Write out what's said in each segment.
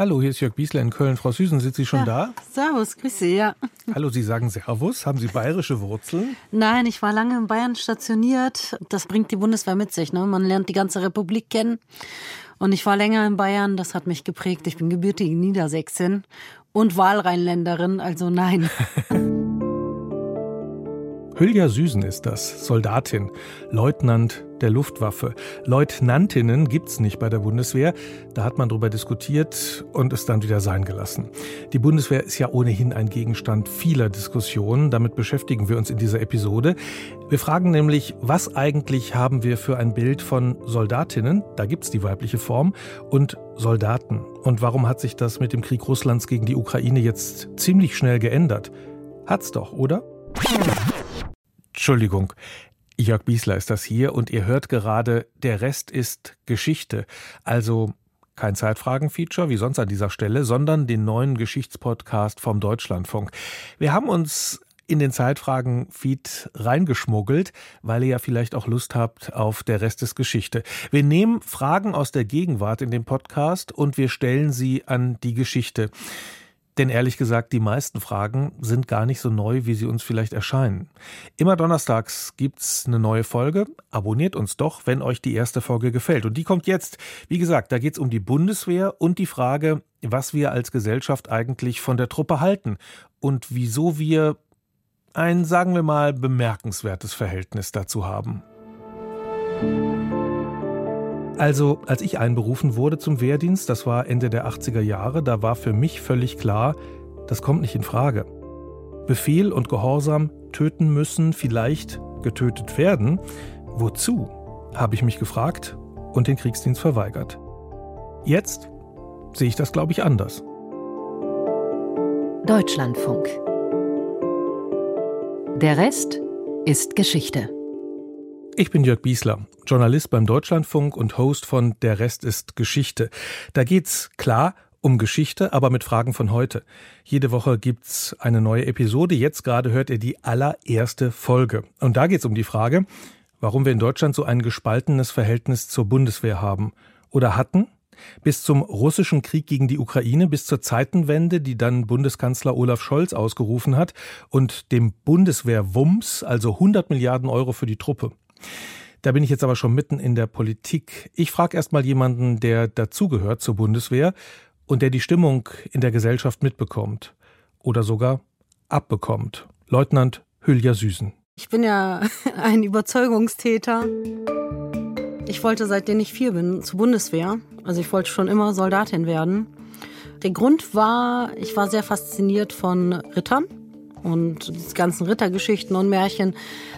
Hallo, hier ist Jörg Biesler in Köln. Frau Süßen, sind Sie schon ja, da? Servus, grüße, ja. Hallo, Sie sagen Servus. Haben Sie bayerische Wurzeln? Nein, ich war lange in Bayern stationiert. Das bringt die Bundeswehr mit sich. Ne? Man lernt die ganze Republik kennen. Und ich war länger in Bayern, das hat mich geprägt. Ich bin gebürtige Niedersächsin und Wahlrheinländerin, also nein. Hülya Süßen ist das, Soldatin, Leutnant der Luftwaffe. Leutnantinnen gibt's nicht bei der Bundeswehr. Da hat man drüber diskutiert und es dann wieder sein gelassen. Die Bundeswehr ist ja ohnehin ein Gegenstand vieler Diskussionen. Damit beschäftigen wir uns in dieser Episode. Wir fragen nämlich, was eigentlich haben wir für ein Bild von Soldatinnen, da gibt's die weibliche Form, und Soldaten. Und warum hat sich das mit dem Krieg Russlands gegen die Ukraine jetzt ziemlich schnell geändert? Hat's doch, oder? Entschuldigung, Jörg Biesler ist das hier und ihr hört gerade, der Rest ist Geschichte. Also kein Zeitfragen-Feature wie sonst an dieser Stelle, sondern den neuen Geschichtspodcast vom Deutschlandfunk. Wir haben uns in den Zeitfragen-Feed reingeschmuggelt, weil ihr ja vielleicht auch Lust habt auf der Rest ist Geschichte. Wir nehmen Fragen aus der Gegenwart in den Podcast und wir stellen sie an die Geschichte. Denn ehrlich gesagt, die meisten Fragen sind gar nicht so neu, wie sie uns vielleicht erscheinen. Immer donnerstags gibt's eine neue Folge. Abonniert uns doch, wenn euch die erste Folge gefällt. Und die kommt jetzt. Wie gesagt, da geht's um die Bundeswehr und die Frage, was wir als Gesellschaft eigentlich von der Truppe halten und wieso wir ein, sagen wir mal, bemerkenswertes Verhältnis dazu haben. Also, als ich einberufen wurde zum Wehrdienst, das war Ende der 80er Jahre, da war für mich völlig klar, das kommt nicht in Frage. Befehl und Gehorsam töten müssen, vielleicht getötet werden. Wozu? habe ich mich gefragt und den Kriegsdienst verweigert. Jetzt sehe ich das, glaube ich, anders. Deutschlandfunk. Der Rest ist Geschichte. Ich bin Jörg Biesler, Journalist beim Deutschlandfunk und Host von Der Rest ist Geschichte. Da geht's klar um Geschichte, aber mit Fragen von heute. Jede Woche gibt's eine neue Episode. Jetzt gerade hört ihr die allererste Folge. Und da geht's um die Frage, warum wir in Deutschland so ein gespaltenes Verhältnis zur Bundeswehr haben oder hatten bis zum russischen Krieg gegen die Ukraine, bis zur Zeitenwende, die dann Bundeskanzler Olaf Scholz ausgerufen hat, und dem Bundeswehrwumms, also 100 Milliarden Euro für die Truppe. Da bin ich jetzt aber schon mitten in der Politik. Ich frage erst mal jemanden, der dazugehört zur Bundeswehr und der die Stimmung in der Gesellschaft mitbekommt oder sogar abbekommt. Leutnant Hülya Süßen. Ich bin ja ein Überzeugungstäter. Ich wollte, seitdem ich vier bin, zur Bundeswehr. Also ich wollte schon immer Soldatin werden. Der Grund war, ich war sehr fasziniert von Rittern und die ganzen Rittergeschichten und Märchen.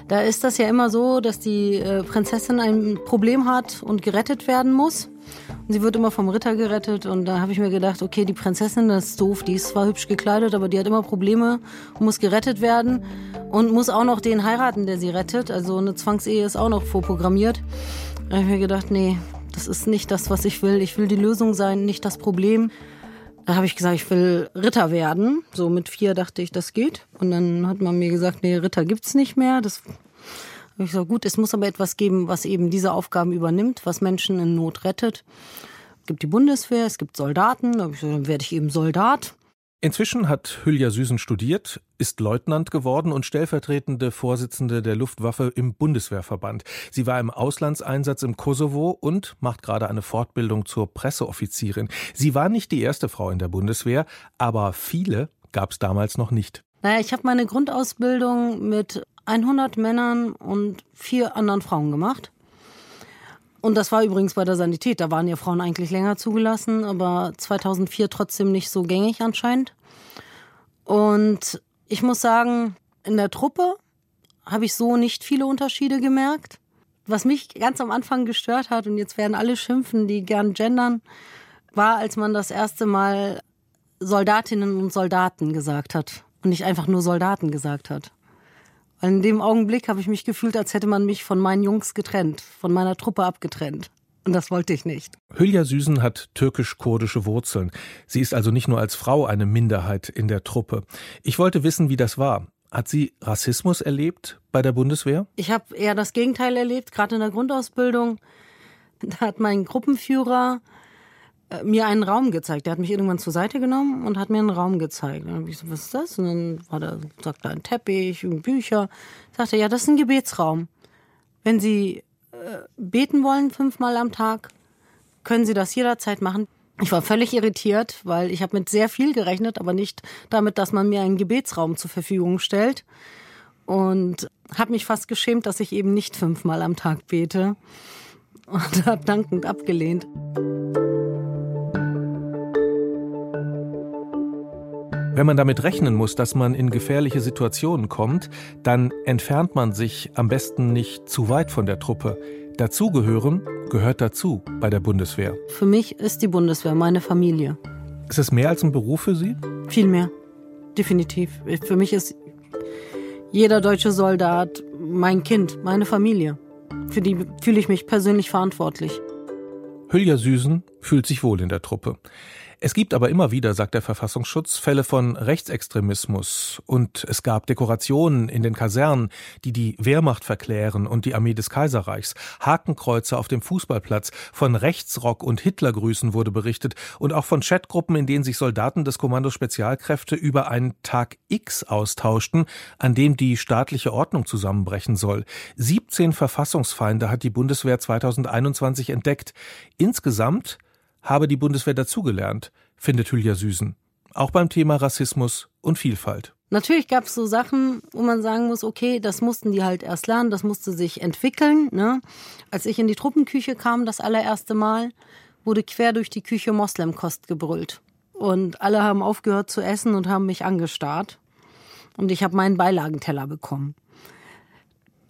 Da ist das ja immer so, dass die äh, Prinzessin ein Problem hat und gerettet werden muss. Und sie wird immer vom Ritter gerettet. Und da habe ich mir gedacht, okay, die Prinzessin, das ist doof, die ist zwar hübsch gekleidet, aber die hat immer Probleme und muss gerettet werden. Und muss auch noch den heiraten, der sie rettet. Also eine Zwangsehe ist auch noch vorprogrammiert. Da habe ich mir gedacht, nee, das ist nicht das, was ich will. Ich will die Lösung sein, nicht das Problem. Da habe ich gesagt, ich will Ritter werden. So mit vier dachte ich, das geht. Und dann hat man mir gesagt, nee, Ritter gibt's nicht mehr. Das habe ich gesagt, gut, es muss aber etwas geben, was eben diese Aufgaben übernimmt, was Menschen in Not rettet. Es gibt die Bundeswehr, es gibt Soldaten. Da habe ich gesagt, dann werde ich eben Soldat. Inzwischen hat Hülya Süßen studiert, ist Leutnant geworden und stellvertretende Vorsitzende der Luftwaffe im Bundeswehrverband. Sie war im Auslandseinsatz im Kosovo und macht gerade eine Fortbildung zur Presseoffizierin. Sie war nicht die erste Frau in der Bundeswehr, aber viele gab es damals noch nicht. Naja, ich habe meine Grundausbildung mit 100 Männern und vier anderen Frauen gemacht. Und das war übrigens bei der Sanität. Da waren ja Frauen eigentlich länger zugelassen, aber 2004 trotzdem nicht so gängig anscheinend. Und ich muss sagen, in der Truppe habe ich so nicht viele Unterschiede gemerkt. Was mich ganz am Anfang gestört hat, und jetzt werden alle schimpfen, die gern gendern, war, als man das erste Mal Soldatinnen und Soldaten gesagt hat und nicht einfach nur Soldaten gesagt hat. In dem Augenblick habe ich mich gefühlt, als hätte man mich von meinen Jungs getrennt, von meiner Truppe abgetrennt. Und das wollte ich nicht. Hülya Süßen hat türkisch-kurdische Wurzeln. Sie ist also nicht nur als Frau eine Minderheit in der Truppe. Ich wollte wissen, wie das war. Hat sie Rassismus erlebt bei der Bundeswehr? Ich habe eher das Gegenteil erlebt, gerade in der Grundausbildung. Da hat mein Gruppenführer mir einen Raum gezeigt. Der hat mich irgendwann zur Seite genommen und hat mir einen Raum gezeigt. dann habe ich so, was ist das? Und dann war da, sagt da ein Teppich, Bücher. Sagte, ja, das ist ein Gebetsraum. Wenn Sie äh, beten wollen fünfmal am Tag, können Sie das jederzeit machen. Ich war völlig irritiert, weil ich habe mit sehr viel gerechnet, aber nicht damit, dass man mir einen Gebetsraum zur Verfügung stellt. Und habe mich fast geschämt, dass ich eben nicht fünfmal am Tag bete und habe dankend abgelehnt. Wenn man damit rechnen muss, dass man in gefährliche Situationen kommt, dann entfernt man sich am besten nicht zu weit von der Truppe. Dazugehören gehört dazu bei der Bundeswehr. Für mich ist die Bundeswehr meine Familie. Ist es mehr als ein Beruf für Sie? Viel mehr. Definitiv. Für mich ist jeder deutsche Soldat mein Kind, meine Familie. Für die fühle ich mich persönlich verantwortlich. Hülya Süßen fühlt sich wohl in der Truppe. Es gibt aber immer wieder, sagt der Verfassungsschutz, Fälle von Rechtsextremismus und es gab Dekorationen in den Kasernen, die die Wehrmacht verklären und die Armee des Kaiserreichs. Hakenkreuze auf dem Fußballplatz, von Rechtsrock und Hitlergrüßen wurde berichtet und auch von Chatgruppen, in denen sich Soldaten des Kommandos Spezialkräfte über einen Tag X austauschten, an dem die staatliche Ordnung zusammenbrechen soll. 17 Verfassungsfeinde hat die Bundeswehr 2021 entdeckt. Insgesamt habe die Bundeswehr dazugelernt, findet Hülya Süßen. Auch beim Thema Rassismus und Vielfalt. Natürlich gab es so Sachen, wo man sagen muss, okay, das mussten die halt erst lernen, das musste sich entwickeln. Ne? Als ich in die Truppenküche kam, das allererste Mal, wurde quer durch die Küche Moslemkost gebrüllt. Und alle haben aufgehört zu essen und haben mich angestarrt. Und ich habe meinen Beilagenteller bekommen.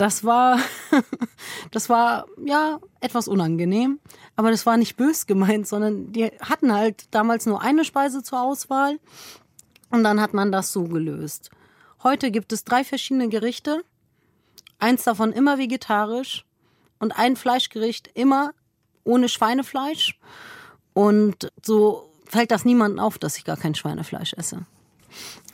Das war, das war ja etwas unangenehm, aber das war nicht bös gemeint, sondern die hatten halt damals nur eine Speise zur Auswahl und dann hat man das so gelöst. Heute gibt es drei verschiedene Gerichte, eins davon immer vegetarisch und ein Fleischgericht immer ohne Schweinefleisch und so fällt das niemandem auf, dass ich gar kein Schweinefleisch esse.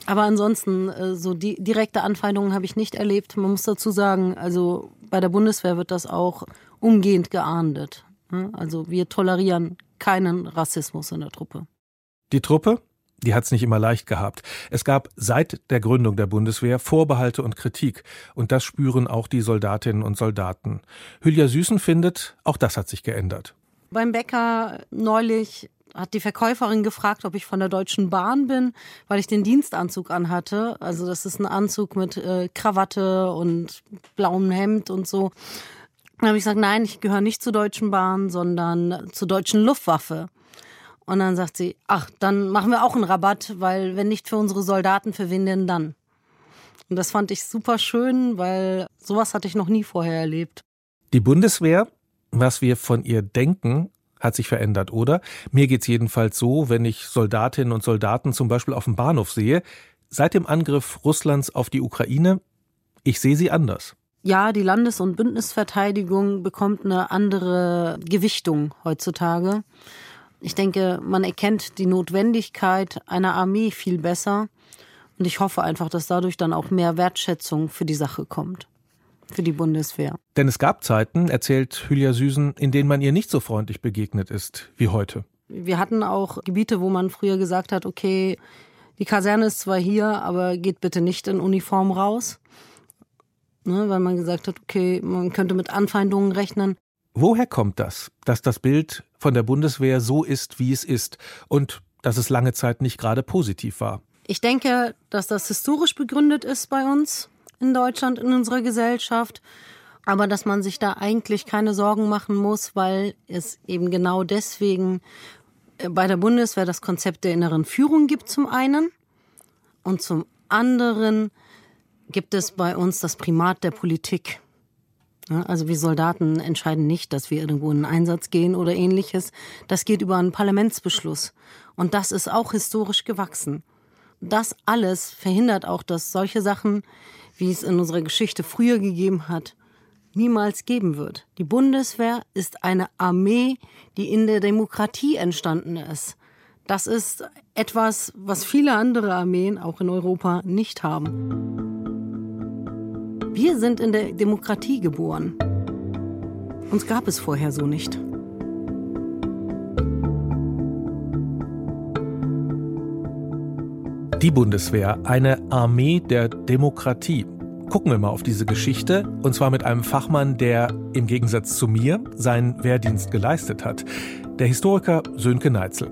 Aber ansonsten, äh, so die direkte Anfeindungen habe ich nicht erlebt. Man muss dazu sagen, also bei der Bundeswehr wird das auch umgehend geahndet. Ne? Also wir tolerieren keinen Rassismus in der Truppe. Die Truppe, die hat es nicht immer leicht gehabt. Es gab seit der Gründung der Bundeswehr Vorbehalte und Kritik. Und das spüren auch die Soldatinnen und Soldaten. Hülya Süßen findet, auch das hat sich geändert. Beim Bäcker neulich hat die Verkäuferin gefragt, ob ich von der Deutschen Bahn bin, weil ich den Dienstanzug anhatte. Also das ist ein Anzug mit äh, Krawatte und blauem Hemd und so. Dann habe ich gesagt, nein, ich gehöre nicht zur Deutschen Bahn, sondern zur Deutschen Luftwaffe. Und dann sagt sie, ach, dann machen wir auch einen Rabatt, weil wenn nicht für unsere Soldaten, für wen denn dann? Und das fand ich super schön, weil sowas hatte ich noch nie vorher erlebt. Die Bundeswehr, was wir von ihr denken, hat sich verändert, oder? Mir geht's jedenfalls so, wenn ich Soldatinnen und Soldaten zum Beispiel auf dem Bahnhof sehe. Seit dem Angriff Russlands auf die Ukraine, ich sehe sie anders. Ja, die Landes- und Bündnisverteidigung bekommt eine andere Gewichtung heutzutage. Ich denke, man erkennt die Notwendigkeit einer Armee viel besser. Und ich hoffe einfach, dass dadurch dann auch mehr Wertschätzung für die Sache kommt für die Bundeswehr. Denn es gab Zeiten, erzählt Hülya Süßen, in denen man ihr nicht so freundlich begegnet ist wie heute. Wir hatten auch Gebiete, wo man früher gesagt hat, okay, die Kaserne ist zwar hier, aber geht bitte nicht in Uniform raus. Ne, weil man gesagt hat, okay, man könnte mit Anfeindungen rechnen. Woher kommt das, dass das Bild von der Bundeswehr so ist, wie es ist und dass es lange Zeit nicht gerade positiv war? Ich denke, dass das historisch begründet ist bei uns in Deutschland, in unserer Gesellschaft. Aber dass man sich da eigentlich keine Sorgen machen muss, weil es eben genau deswegen äh, bei der Bundeswehr das Konzept der inneren Führung gibt zum einen und zum anderen gibt es bei uns das Primat der Politik. Also wir Soldaten entscheiden nicht, dass wir irgendwo in einen Einsatz gehen oder ähnliches. Das geht über einen Parlamentsbeschluss. Und das ist auch historisch gewachsen. Das alles verhindert auch, dass solche Sachen wie es in unserer Geschichte früher gegeben hat, niemals geben wird. Die Bundeswehr ist eine Armee, die in der Demokratie entstanden ist. Das ist etwas, was viele andere Armeen, auch in Europa, nicht haben. Wir sind in der Demokratie geboren. Uns gab es vorher so nicht. Die Bundeswehr, eine Armee der Demokratie. Gucken wir mal auf diese Geschichte, und zwar mit einem Fachmann, der im Gegensatz zu mir seinen Wehrdienst geleistet hat. Der Historiker Sönke Neitzel.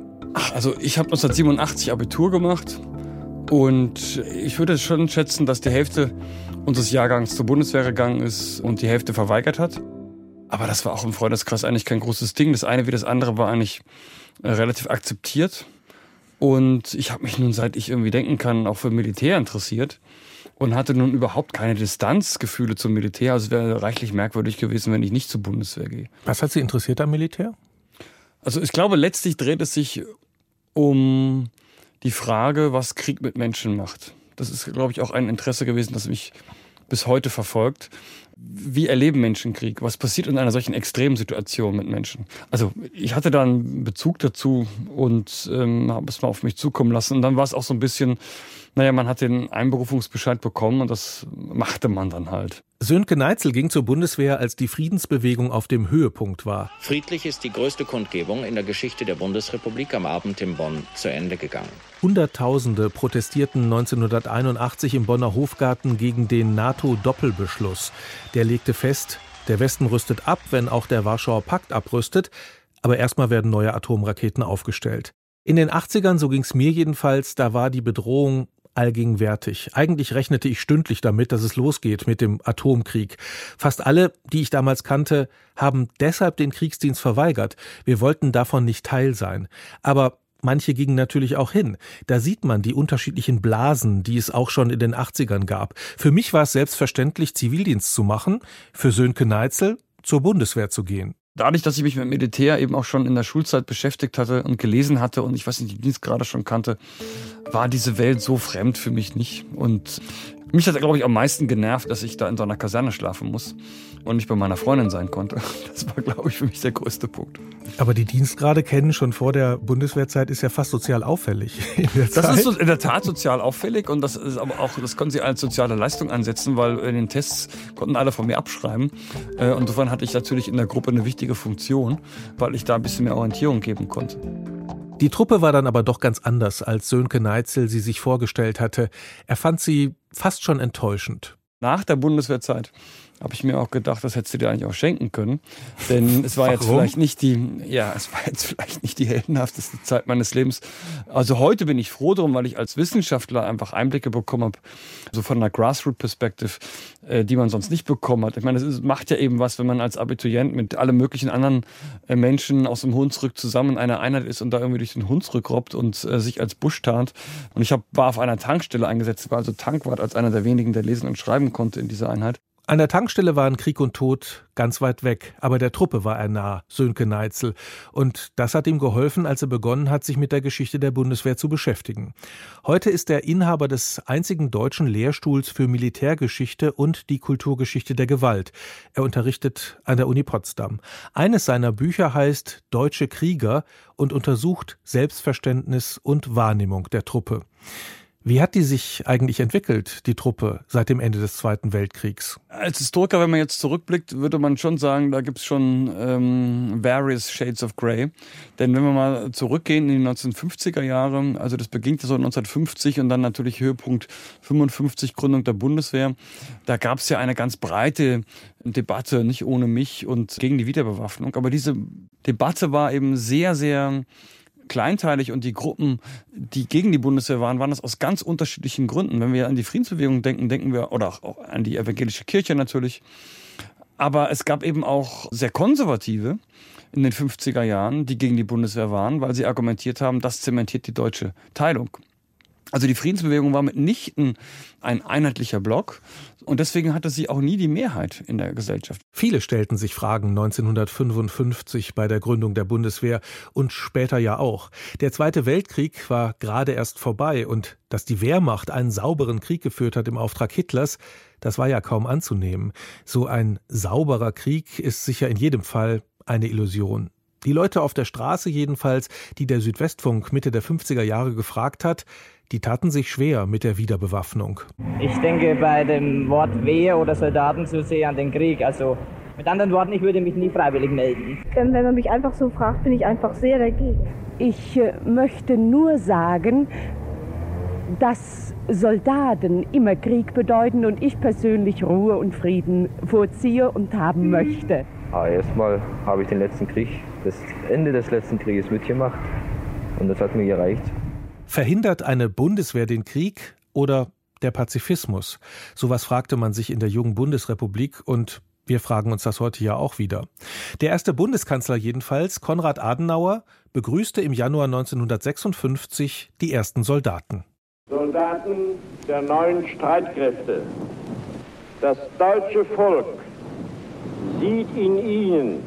Also ich habe 1987 Abitur gemacht und ich würde schon schätzen, dass die Hälfte unseres Jahrgangs zur Bundeswehr gegangen ist und die Hälfte verweigert hat. Aber das war auch im Freundeskreis eigentlich kein großes Ding. Das eine wie das andere war eigentlich relativ akzeptiert. Und ich habe mich nun, seit ich irgendwie denken kann, auch für Militär interessiert und hatte nun überhaupt keine Distanzgefühle zum Militär. Also es wäre reichlich merkwürdig gewesen, wenn ich nicht zur Bundeswehr gehe. Was hat Sie interessiert am Militär? Also ich glaube, letztlich dreht es sich um die Frage, was Krieg mit Menschen macht. Das ist, glaube ich, auch ein Interesse gewesen, das mich bis heute verfolgt. Wie erleben Menschen Krieg? Was passiert in einer solchen extremen Situation mit Menschen? Also ich hatte da einen Bezug dazu und ähm, habe es mal auf mich zukommen lassen. Und dann war es auch so ein bisschen, naja, man hat den Einberufungsbescheid bekommen und das machte man dann halt. Sönke Neitzel ging zur Bundeswehr, als die Friedensbewegung auf dem Höhepunkt war. Friedlich ist die größte Kundgebung in der Geschichte der Bundesrepublik am Abend in Bonn zu Ende gegangen. Hunderttausende protestierten 1981 im Bonner Hofgarten gegen den NATO-Doppelbeschluss. Der legte fest, der Westen rüstet ab, wenn auch der Warschauer Pakt abrüstet, aber erstmal werden neue Atomraketen aufgestellt. In den 80ern, so ging es mir jedenfalls, da war die Bedrohung allgegenwärtig. Eigentlich rechnete ich stündlich damit, dass es losgeht mit dem Atomkrieg. Fast alle, die ich damals kannte, haben deshalb den Kriegsdienst verweigert. Wir wollten davon nicht Teil sein. Aber manche gingen natürlich auch hin. Da sieht man die unterschiedlichen Blasen, die es auch schon in den 80ern gab. Für mich war es selbstverständlich, Zivildienst zu machen, für Sönke Neitzel zur Bundeswehr zu gehen dadurch, dass ich mich mit Militär eben auch schon in der Schulzeit beschäftigt hatte und gelesen hatte und ich weiß nicht, die Dienst gerade schon kannte, war diese Welt so fremd für mich nicht. Und mich hat, glaube ich, am meisten genervt, dass ich da in so einer Kaserne schlafen muss und nicht bei meiner Freundin sein konnte. Das war, glaube ich, für mich der größte Punkt. Aber die Dienstgrade kennen schon vor der Bundeswehrzeit ist ja fast sozial auffällig. das ist in der Tat sozial auffällig und das ist aber auch, das konnten sie als soziale Leistung ansetzen, weil in den Tests konnten alle von mir abschreiben. Äh, und insofern hatte ich natürlich in der Gruppe eine wichtige Funktion, weil ich da ein bisschen mehr Orientierung geben konnte. Die Truppe war dann aber doch ganz anders, als Sönke Neitzel sie sich vorgestellt hatte. Er fand sie fast schon enttäuschend. Nach der Bundeswehrzeit habe ich mir auch gedacht, das hättest du dir eigentlich auch schenken können. Denn es war Warum? jetzt vielleicht nicht die, ja, es war jetzt vielleicht nicht die heldenhafteste Zeit meines Lebens. Also heute bin ich froh drum, weil ich als Wissenschaftler einfach Einblicke bekommen habe, so von einer Grassroot-Perspektive, äh, die man sonst nicht bekommen hat. Ich meine, es macht ja eben was, wenn man als Abiturient mit allen möglichen anderen äh, Menschen aus dem Hunsrück zusammen in einer Einheit ist und da irgendwie durch den Hunsrück robbt und äh, sich als Busch tarnt. Und ich hab, war auf einer Tankstelle eingesetzt, war also Tankwart als einer der wenigen, der lesen und schreiben konnte in dieser Einheit. An der Tankstelle waren Krieg und Tod ganz weit weg, aber der Truppe war er nah, Sönke Neitzel. Und das hat ihm geholfen, als er begonnen hat, sich mit der Geschichte der Bundeswehr zu beschäftigen. Heute ist er Inhaber des einzigen deutschen Lehrstuhls für Militärgeschichte und die Kulturgeschichte der Gewalt. Er unterrichtet an der Uni Potsdam. Eines seiner Bücher heißt Deutsche Krieger und untersucht Selbstverständnis und Wahrnehmung der Truppe. Wie hat die sich eigentlich entwickelt, die Truppe, seit dem Ende des Zweiten Weltkriegs? Als Historiker, wenn man jetzt zurückblickt, würde man schon sagen, da gibt es schon ähm, various shades of grey. Denn wenn wir mal zurückgehen in die 1950er Jahre, also das beginnt so 1950 und dann natürlich Höhepunkt 55, Gründung der Bundeswehr, da gab es ja eine ganz breite Debatte, nicht ohne mich und gegen die Wiederbewaffnung. Aber diese Debatte war eben sehr, sehr kleinteilig und die Gruppen, die gegen die Bundeswehr waren, waren das aus ganz unterschiedlichen Gründen. Wenn wir an die Friedensbewegung denken, denken wir, oder auch an die evangelische Kirche natürlich. Aber es gab eben auch sehr konservative in den 50er Jahren, die gegen die Bundeswehr waren, weil sie argumentiert haben, das zementiert die deutsche Teilung. Also die Friedensbewegung war mitnichten ein einheitlicher Block und deswegen hatte sie auch nie die Mehrheit in der Gesellschaft. Viele stellten sich Fragen 1955 bei der Gründung der Bundeswehr und später ja auch. Der Zweite Weltkrieg war gerade erst vorbei und dass die Wehrmacht einen sauberen Krieg geführt hat im Auftrag Hitlers, das war ja kaum anzunehmen. So ein sauberer Krieg ist sicher in jedem Fall eine Illusion. Die Leute auf der Straße jedenfalls, die der Südwestfunk Mitte der 50er Jahre gefragt hat, die taten sich schwer mit der Wiederbewaffnung. Ich denke bei dem Wort Wehr oder Soldaten zu sehr an den Krieg. Also mit anderen Worten, ich würde mich nie freiwillig melden. Wenn man mich einfach so fragt, bin ich einfach sehr dagegen. Ich äh, möchte nur sagen, dass Soldaten immer Krieg bedeuten und ich persönlich Ruhe und Frieden vorziehe und haben möchte. Ah, erstmal habe ich den letzten Krieg, das Ende des letzten Krieges mitgemacht und das hat mir gereicht. Verhindert eine Bundeswehr den Krieg oder der Pazifismus? Sowas fragte man sich in der jungen Bundesrepublik und wir fragen uns das heute ja auch wieder. Der erste Bundeskanzler jedenfalls, Konrad Adenauer, begrüßte im Januar 1956 die ersten Soldaten. Soldaten der neuen Streitkräfte. Das deutsche Volk sieht in ihnen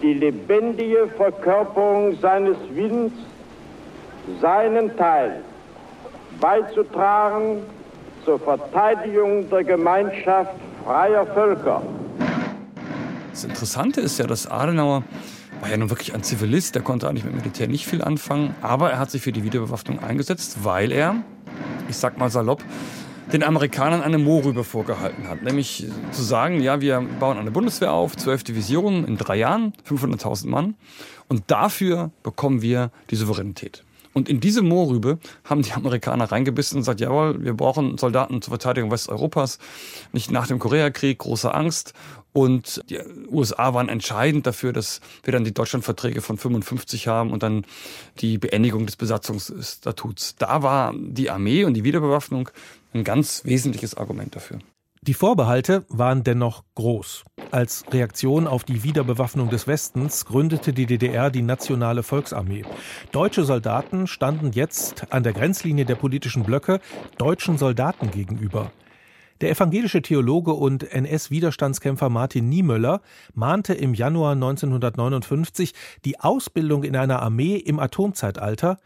die lebendige Verkörperung seines Willens, seinen Teil beizutragen zur Verteidigung der Gemeinschaft freier Völker. Das Interessante ist ja, dass Adenauer war ja nun wirklich ein Zivilist, der konnte eigentlich mit Militär nicht viel anfangen, aber er hat sich für die Wiederbewaffnung eingesetzt, weil er, ich sag mal salopp, den Amerikanern eine Mohrrübe vorgehalten hat. Nämlich zu sagen, ja, wir bauen eine Bundeswehr auf, zwölf Divisionen in drei Jahren, 500.000 Mann. Und dafür bekommen wir die Souveränität. Und in diese Moorrübe haben die Amerikaner reingebissen und gesagt, jawohl, wir brauchen Soldaten zur Verteidigung Westeuropas. Nicht nach dem Koreakrieg, große Angst. Und die USA waren entscheidend dafür, dass wir dann die Deutschlandverträge von 55 haben und dann die Beendigung des Besatzungsstatuts. Da war die Armee und die Wiederbewaffnung ein ganz wesentliches Argument dafür. Die Vorbehalte waren dennoch groß. Als Reaktion auf die Wiederbewaffnung des Westens gründete die DDR die Nationale Volksarmee. Deutsche Soldaten standen jetzt an der Grenzlinie der politischen Blöcke deutschen Soldaten gegenüber. Der evangelische Theologe und NS-Widerstandskämpfer Martin Niemöller mahnte im Januar 1959, die Ausbildung in einer Armee im Atomzeitalter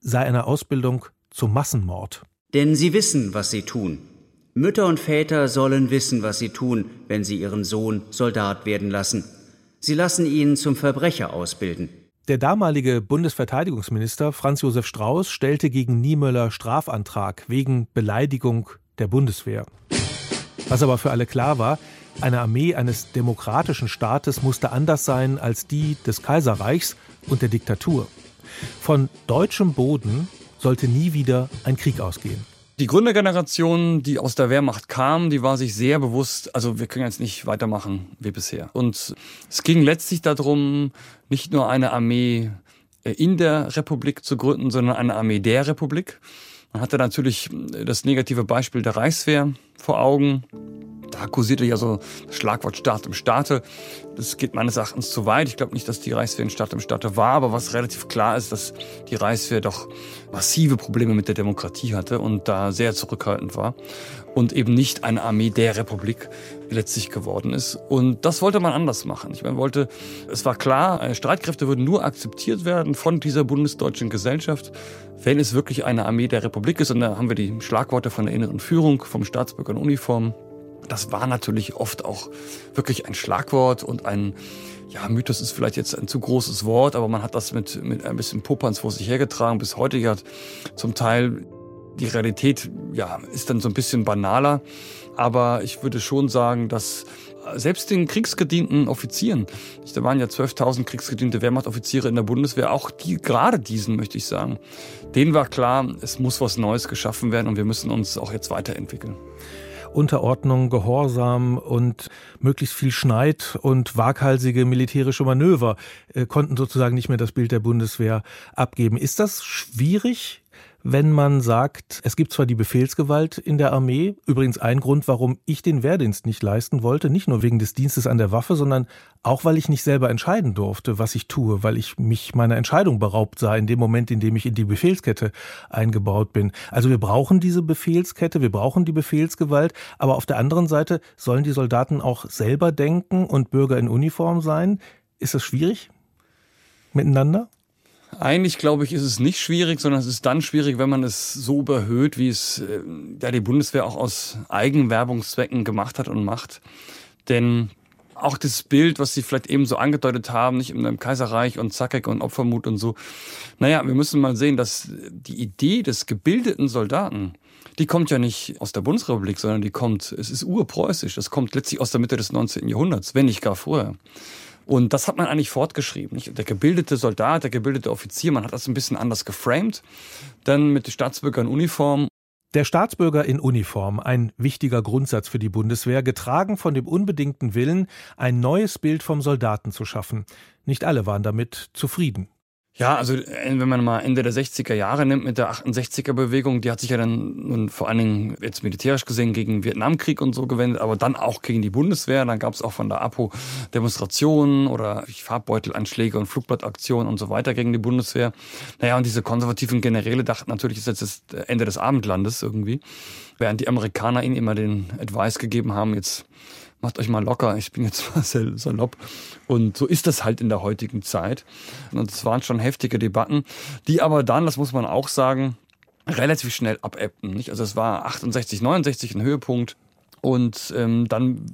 sei eine Ausbildung zum Massenmord. Denn sie wissen, was sie tun. Mütter und Väter sollen wissen, was sie tun, wenn sie ihren Sohn Soldat werden lassen. Sie lassen ihn zum Verbrecher ausbilden. Der damalige Bundesverteidigungsminister Franz Josef Strauß stellte gegen Niemöller Strafantrag wegen Beleidigung der Bundeswehr. Was aber für alle klar war, eine Armee eines demokratischen Staates musste anders sein als die des Kaiserreichs und der Diktatur. Von deutschem Boden sollte nie wieder ein Krieg ausgehen. Die Gründergeneration, die aus der Wehrmacht kam, die war sich sehr bewusst, also wir können jetzt nicht weitermachen wie bisher. Und es ging letztlich darum, nicht nur eine Armee äh, in der Republik zu gründen, sondern eine Armee der Republik. Man hatte natürlich das negative Beispiel der Reichswehr vor Augen. Da kursierte ja so das Schlagwort Staat im Staate. Das geht meines Erachtens zu weit. Ich glaube nicht, dass die Reichswehr ein Staat im Staate war, aber was relativ klar ist, dass die Reichswehr doch massive Probleme mit der Demokratie hatte und da sehr zurückhaltend war und eben nicht eine Armee der Republik letztlich geworden ist. Und das wollte man anders machen. Ich meine, wollte, es war klar, äh, Streitkräfte würden nur akzeptiert werden von dieser bundesdeutschen Gesellschaft, wenn es wirklich eine Armee der Republik ist. Und da haben wir die Schlagworte von der inneren Führung, vom Staatsbürger in Uniform, das war natürlich oft auch wirklich ein Schlagwort und ein, ja, Mythos ist vielleicht jetzt ein zu großes Wort, aber man hat das mit, mit ein bisschen Popanz vor sich hergetragen. Bis heute ja zum Teil die Realität, ja, ist dann so ein bisschen banaler. Aber ich würde schon sagen, dass selbst den kriegsgedienten Offizieren, da waren ja 12.000 kriegsgediente Wehrmachtoffiziere in der Bundeswehr, auch die, gerade diesen möchte ich sagen, denen war klar, es muss was Neues geschaffen werden und wir müssen uns auch jetzt weiterentwickeln. Unterordnung, Gehorsam und möglichst viel Schneid und waghalsige militärische Manöver äh, konnten sozusagen nicht mehr das Bild der Bundeswehr abgeben. Ist das schwierig wenn man sagt, es gibt zwar die Befehlsgewalt in der Armee, übrigens ein Grund, warum ich den Wehrdienst nicht leisten wollte, nicht nur wegen des Dienstes an der Waffe, sondern auch, weil ich nicht selber entscheiden durfte, was ich tue, weil ich mich meiner Entscheidung beraubt sah in dem Moment, in dem ich in die Befehlskette eingebaut bin. Also wir brauchen diese Befehlskette, wir brauchen die Befehlsgewalt, aber auf der anderen Seite sollen die Soldaten auch selber denken und Bürger in Uniform sein. Ist das schwierig miteinander? Eigentlich glaube ich, ist es nicht schwierig, sondern es ist dann schwierig, wenn man es so überhöht, wie es äh, ja, die Bundeswehr auch aus Eigenwerbungszwecken gemacht hat und macht. Denn auch das Bild, was Sie vielleicht eben so angedeutet haben, nicht im Kaiserreich und Zackek und Opfermut und so. Naja, wir müssen mal sehen, dass die Idee des gebildeten Soldaten, die kommt ja nicht aus der Bundesrepublik, sondern die kommt, es ist urpreußisch, das kommt letztlich aus der Mitte des 19. Jahrhunderts, wenn nicht gar vorher. Und das hat man eigentlich fortgeschrieben. Nicht? Der gebildete Soldat, der gebildete Offizier, man hat das ein bisschen anders geframed. Dann mit den Staatsbürgern in Uniform der Staatsbürger in Uniform, ein wichtiger Grundsatz für die Bundeswehr, getragen von dem unbedingten Willen, ein neues Bild vom Soldaten zu schaffen. Nicht alle waren damit zufrieden. Ja, also äh, wenn man mal Ende der 60er Jahre nimmt mit der 68er Bewegung, die hat sich ja dann nun vor allen Dingen jetzt militärisch gesehen gegen Vietnamkrieg und so gewendet, aber dann auch gegen die Bundeswehr. Dann gab es auch von der APO Demonstrationen oder Farbbeutelanschläge und Flugblattaktionen und so weiter gegen die Bundeswehr. Naja, und diese konservativen Generäle dachten natürlich, ist jetzt das Ende des Abendlandes irgendwie, während die Amerikaner ihnen immer den Advice gegeben haben, jetzt macht euch mal locker, ich bin jetzt mal salopp. Und so ist das halt in der heutigen Zeit. Und es waren schon heftige Debatten, die aber dann, das muss man auch sagen, relativ schnell abebbten. Also es war 68, 69 ein Höhepunkt. Und ähm, dann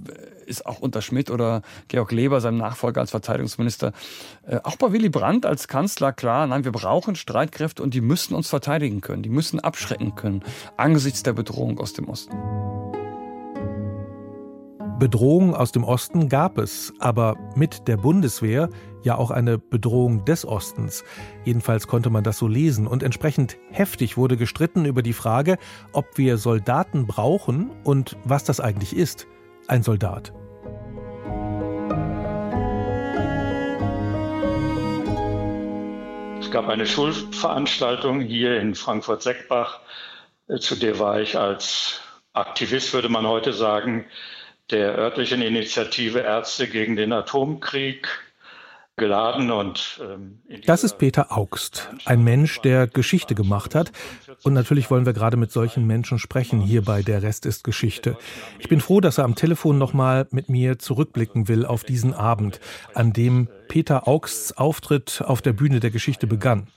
ist auch unter Schmidt oder Georg Leber, seinem Nachfolger als Verteidigungsminister, äh, auch bei Willy Brandt als Kanzler klar, nein, wir brauchen Streitkräfte und die müssen uns verteidigen können, die müssen abschrecken können angesichts der Bedrohung aus dem Osten. Bedrohung aus dem Osten gab es, aber mit der Bundeswehr ja auch eine Bedrohung des Ostens. Jedenfalls konnte man das so lesen und entsprechend heftig wurde gestritten über die Frage, ob wir Soldaten brauchen und was das eigentlich ist, ein Soldat. Es gab eine Schulveranstaltung hier in Frankfurt-Seckbach, zu der war ich als Aktivist, würde man heute sagen, der örtlichen Initiative Ärzte gegen den Atomkrieg geladen und ähm, das ist Peter Augst, ein Mensch, der Geschichte gemacht hat und natürlich wollen wir gerade mit solchen Menschen sprechen hier bei der Rest ist Geschichte. Ich bin froh, dass er am Telefon noch mal mit mir zurückblicken will auf diesen Abend, an dem Peter Augsts Auftritt auf der Bühne der Geschichte begann.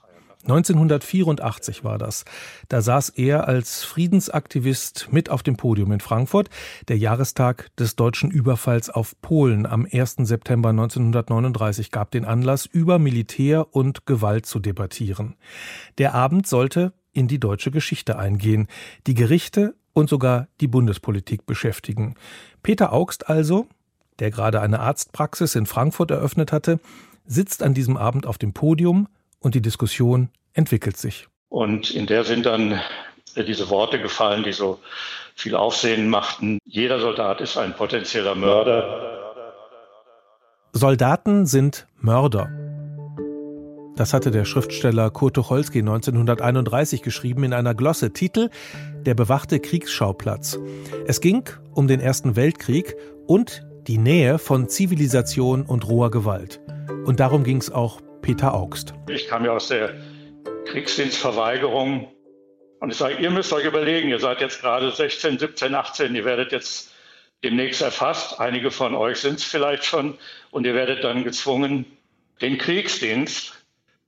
1984 war das. Da saß er als Friedensaktivist mit auf dem Podium in Frankfurt, der Jahrestag des deutschen Überfalls auf Polen am 1. September 1939 gab den Anlass, über Militär und Gewalt zu debattieren. Der Abend sollte in die deutsche Geschichte eingehen, die Gerichte und sogar die Bundespolitik beschäftigen. Peter Augst also, der gerade eine Arztpraxis in Frankfurt eröffnet hatte, sitzt an diesem Abend auf dem Podium und die Diskussion entwickelt sich. Und in der sind dann äh, diese Worte gefallen, die so viel Aufsehen machten. Jeder Soldat ist ein potenzieller Mörder. Soldaten sind Mörder. Das hatte der Schriftsteller Kurt Tucholsky 1931 geschrieben in einer Glosse. Titel Der bewachte Kriegsschauplatz. Es ging um den Ersten Weltkrieg und die Nähe von Zivilisation und roher Gewalt. Und darum ging es auch Peter Augst. Ich kam ja aus der Kriegsdienstverweigerung und ich sage, ihr müsst euch überlegen, ihr seid jetzt gerade 16, 17, 18, ihr werdet jetzt demnächst erfasst, einige von euch sind es vielleicht schon, und ihr werdet dann gezwungen, den Kriegsdienst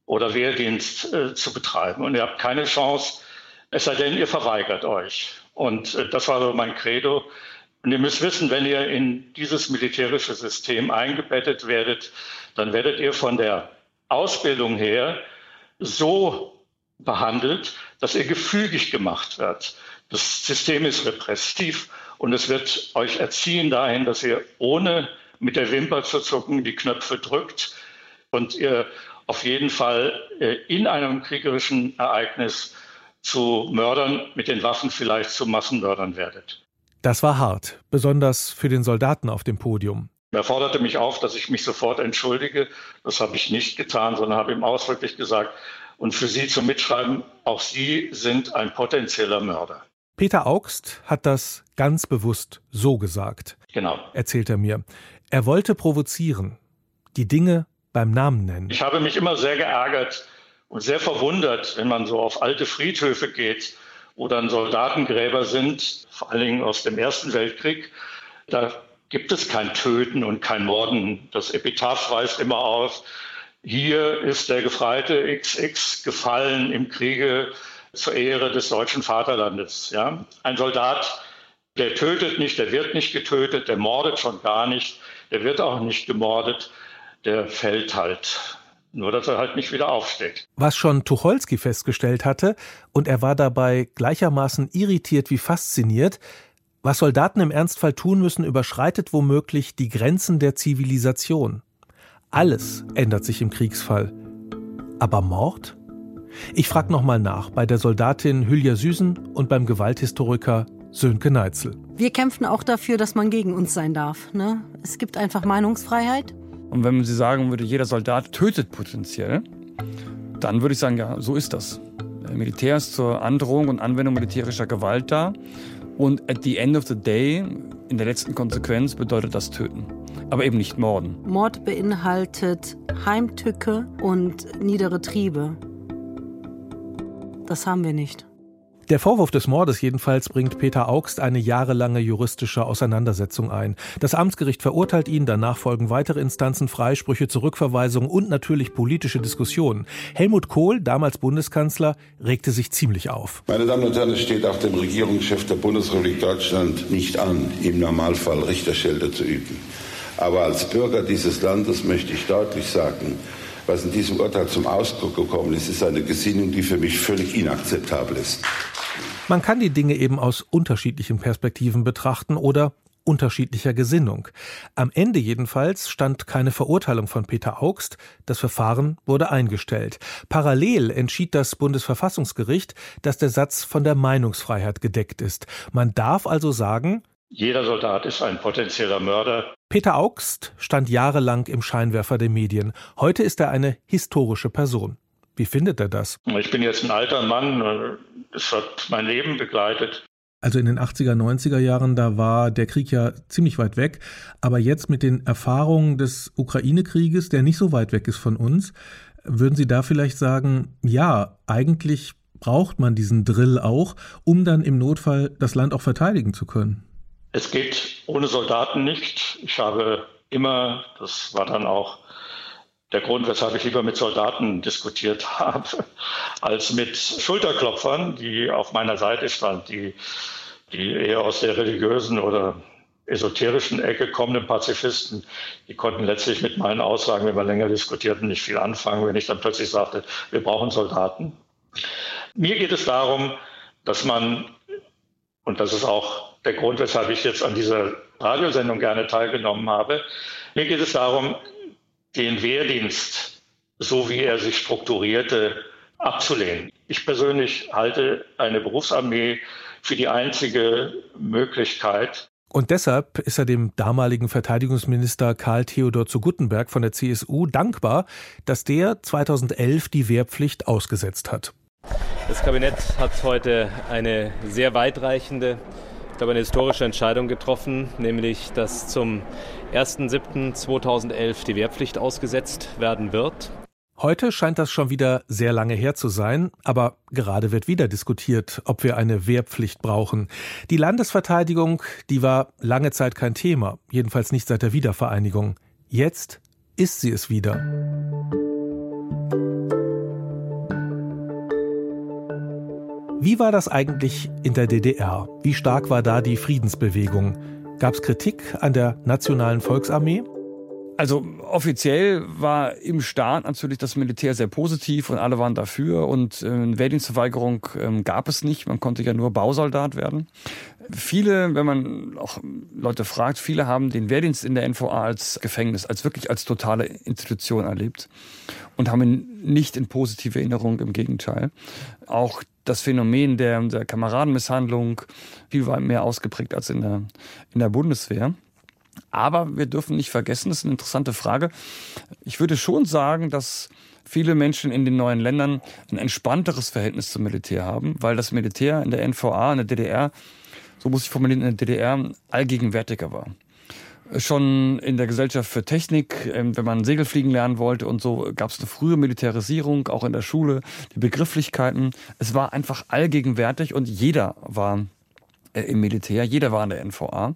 oder Wehrdienst äh, zu betreiben. Und ihr habt keine Chance, es sei denn, ihr verweigert euch. Und äh, das war so mein Credo. Und ihr müsst wissen, wenn ihr in dieses militärische System eingebettet werdet, dann werdet ihr von der Ausbildung her so behandelt, dass ihr gefügig gemacht wird. Das System ist repressiv und es wird euch erziehen dahin, dass ihr ohne mit der Wimper zu zucken die Knöpfe drückt und ihr auf jeden Fall äh, in einem kriegerischen Ereignis zu Mördern mit den Waffen vielleicht zu Massenmördern werdet. Das war hart, besonders für den Soldaten auf dem Podium. Er forderte mich auf, dass ich mich sofort entschuldige. Das habe ich nicht getan, sondern habe ihm ausdrücklich gesagt, und für Sie zum Mitschreiben, auch Sie sind ein potenzieller Mörder. Peter Augst hat das ganz bewusst so gesagt. Genau. Erzählt er mir. Er wollte provozieren, die Dinge beim Namen nennen. Ich habe mich immer sehr geärgert und sehr verwundert, wenn man so auf alte Friedhöfe geht, wo dann Soldatengräber sind, vor allen Dingen aus dem Ersten Weltkrieg. Da gibt es kein Töten und kein Morden. Das Epitaph weist immer aus, hier ist der Gefreite XX gefallen im Kriege zur Ehre des deutschen Vaterlandes. Ja? Ein Soldat, der tötet nicht, der wird nicht getötet, der mordet schon gar nicht, der wird auch nicht gemordet, der fällt halt. Nur, dass er halt nicht wieder aufsteht. Was schon Tucholsky festgestellt hatte, und er war dabei gleichermaßen irritiert wie fasziniert, was Soldaten im Ernstfall tun müssen, überschreitet womöglich die Grenzen der Zivilisation. Alles ändert sich im Kriegsfall. Aber Mord? Ich frage nochmal nach bei der Soldatin Hülya Süßen und beim Gewalthistoriker Sönke Neitzel. Wir kämpfen auch dafür, dass man gegen uns sein darf. Ne? Es gibt einfach Meinungsfreiheit. Und wenn man sie sagen würde, jeder Soldat tötet potenziell, dann würde ich sagen, ja, so ist das. Militär ist zur Androhung und Anwendung militärischer Gewalt da. Und at the end of the day, in der letzten Konsequenz, bedeutet das Töten. Aber eben nicht Morden. Mord beinhaltet Heimtücke und niedere Triebe. Das haben wir nicht. Der Vorwurf des Mordes jedenfalls bringt Peter Augst eine jahrelange juristische Auseinandersetzung ein. Das Amtsgericht verurteilt ihn, danach folgen weitere Instanzen, Freisprüche, Zurückverweisungen und natürlich politische Diskussionen. Helmut Kohl, damals Bundeskanzler, regte sich ziemlich auf. Meine Damen und Herren, es steht auch dem Regierungschef der Bundesrepublik Deutschland nicht an, im Normalfall Richterschelte zu üben. Aber als Bürger dieses Landes möchte ich deutlich sagen, was in diesem Urteil zum Ausdruck gekommen ist, ist eine Gesinnung, die für mich völlig inakzeptabel ist. Man kann die Dinge eben aus unterschiedlichen Perspektiven betrachten oder unterschiedlicher Gesinnung. Am Ende jedenfalls stand keine Verurteilung von Peter Augst, das Verfahren wurde eingestellt. Parallel entschied das Bundesverfassungsgericht, dass der Satz von der Meinungsfreiheit gedeckt ist. Man darf also sagen, jeder Soldat ist ein potenzieller Mörder. Peter Augst stand jahrelang im Scheinwerfer der Medien. Heute ist er eine historische Person. Wie findet er das? Ich bin jetzt ein alter Mann. Es hat mein Leben begleitet. Also in den 80er, 90er Jahren, da war der Krieg ja ziemlich weit weg. Aber jetzt mit den Erfahrungen des Ukraine-Krieges, der nicht so weit weg ist von uns, würden Sie da vielleicht sagen, ja, eigentlich braucht man diesen Drill auch, um dann im Notfall das Land auch verteidigen zu können? Es geht ohne Soldaten nicht. Ich habe immer, das war dann auch der Grund, weshalb ich lieber mit Soldaten diskutiert habe, als mit Schulterklopfern, die auf meiner Seite standen, die, die eher aus der religiösen oder esoterischen Ecke kommenden Pazifisten, die konnten letztlich mit meinen Aussagen, wenn wir länger diskutierten, nicht viel anfangen, wenn ich dann plötzlich sagte, wir brauchen Soldaten. Mir geht es darum, dass man, und das ist auch der Grund, weshalb ich jetzt an dieser Radiosendung gerne teilgenommen habe, mir geht es darum, den Wehrdienst, so wie er sich strukturierte, abzulehnen. Ich persönlich halte eine Berufsarmee für die einzige Möglichkeit. Und deshalb ist er dem damaligen Verteidigungsminister Karl Theodor zu Guttenberg von der CSU dankbar, dass der 2011 die Wehrpflicht ausgesetzt hat. Das Kabinett hat heute eine sehr weitreichende glaube, eine historische Entscheidung getroffen, nämlich dass zum 1.7.2011 die Wehrpflicht ausgesetzt werden wird. Heute scheint das schon wieder sehr lange her zu sein, aber gerade wird wieder diskutiert, ob wir eine Wehrpflicht brauchen. Die Landesverteidigung, die war lange Zeit kein Thema, jedenfalls nicht seit der Wiedervereinigung. Jetzt ist sie es wieder. Wie war das eigentlich in der DDR? Wie stark war da die Friedensbewegung? Gab es Kritik an der Nationalen Volksarmee? Also offiziell war im Staat natürlich das Militär sehr positiv und alle waren dafür und äh, Wehrdienstverweigerung äh, gab es nicht. Man konnte ja nur Bausoldat werden. Viele, wenn man auch Leute fragt, viele haben den Wehrdienst in der NVA als Gefängnis, als wirklich als totale Institution erlebt und haben ihn nicht in positive Erinnerung, im Gegenteil. Auch das Phänomen der, der Kameradenmisshandlung viel mehr ausgeprägt als in der, in der Bundeswehr. Aber wir dürfen nicht vergessen, das ist eine interessante Frage. Ich würde schon sagen, dass viele Menschen in den neuen Ländern ein entspannteres Verhältnis zum Militär haben, weil das Militär in der NVA, in der DDR, so muss ich formulieren, in der DDR allgegenwärtiger war schon in der Gesellschaft für Technik, ähm, wenn man Segel fliegen lernen wollte und so, gab es eine frühe Militarisierung, auch in der Schule, die Begrifflichkeiten. Es war einfach allgegenwärtig und jeder war äh, im Militär, jeder war in der NVA.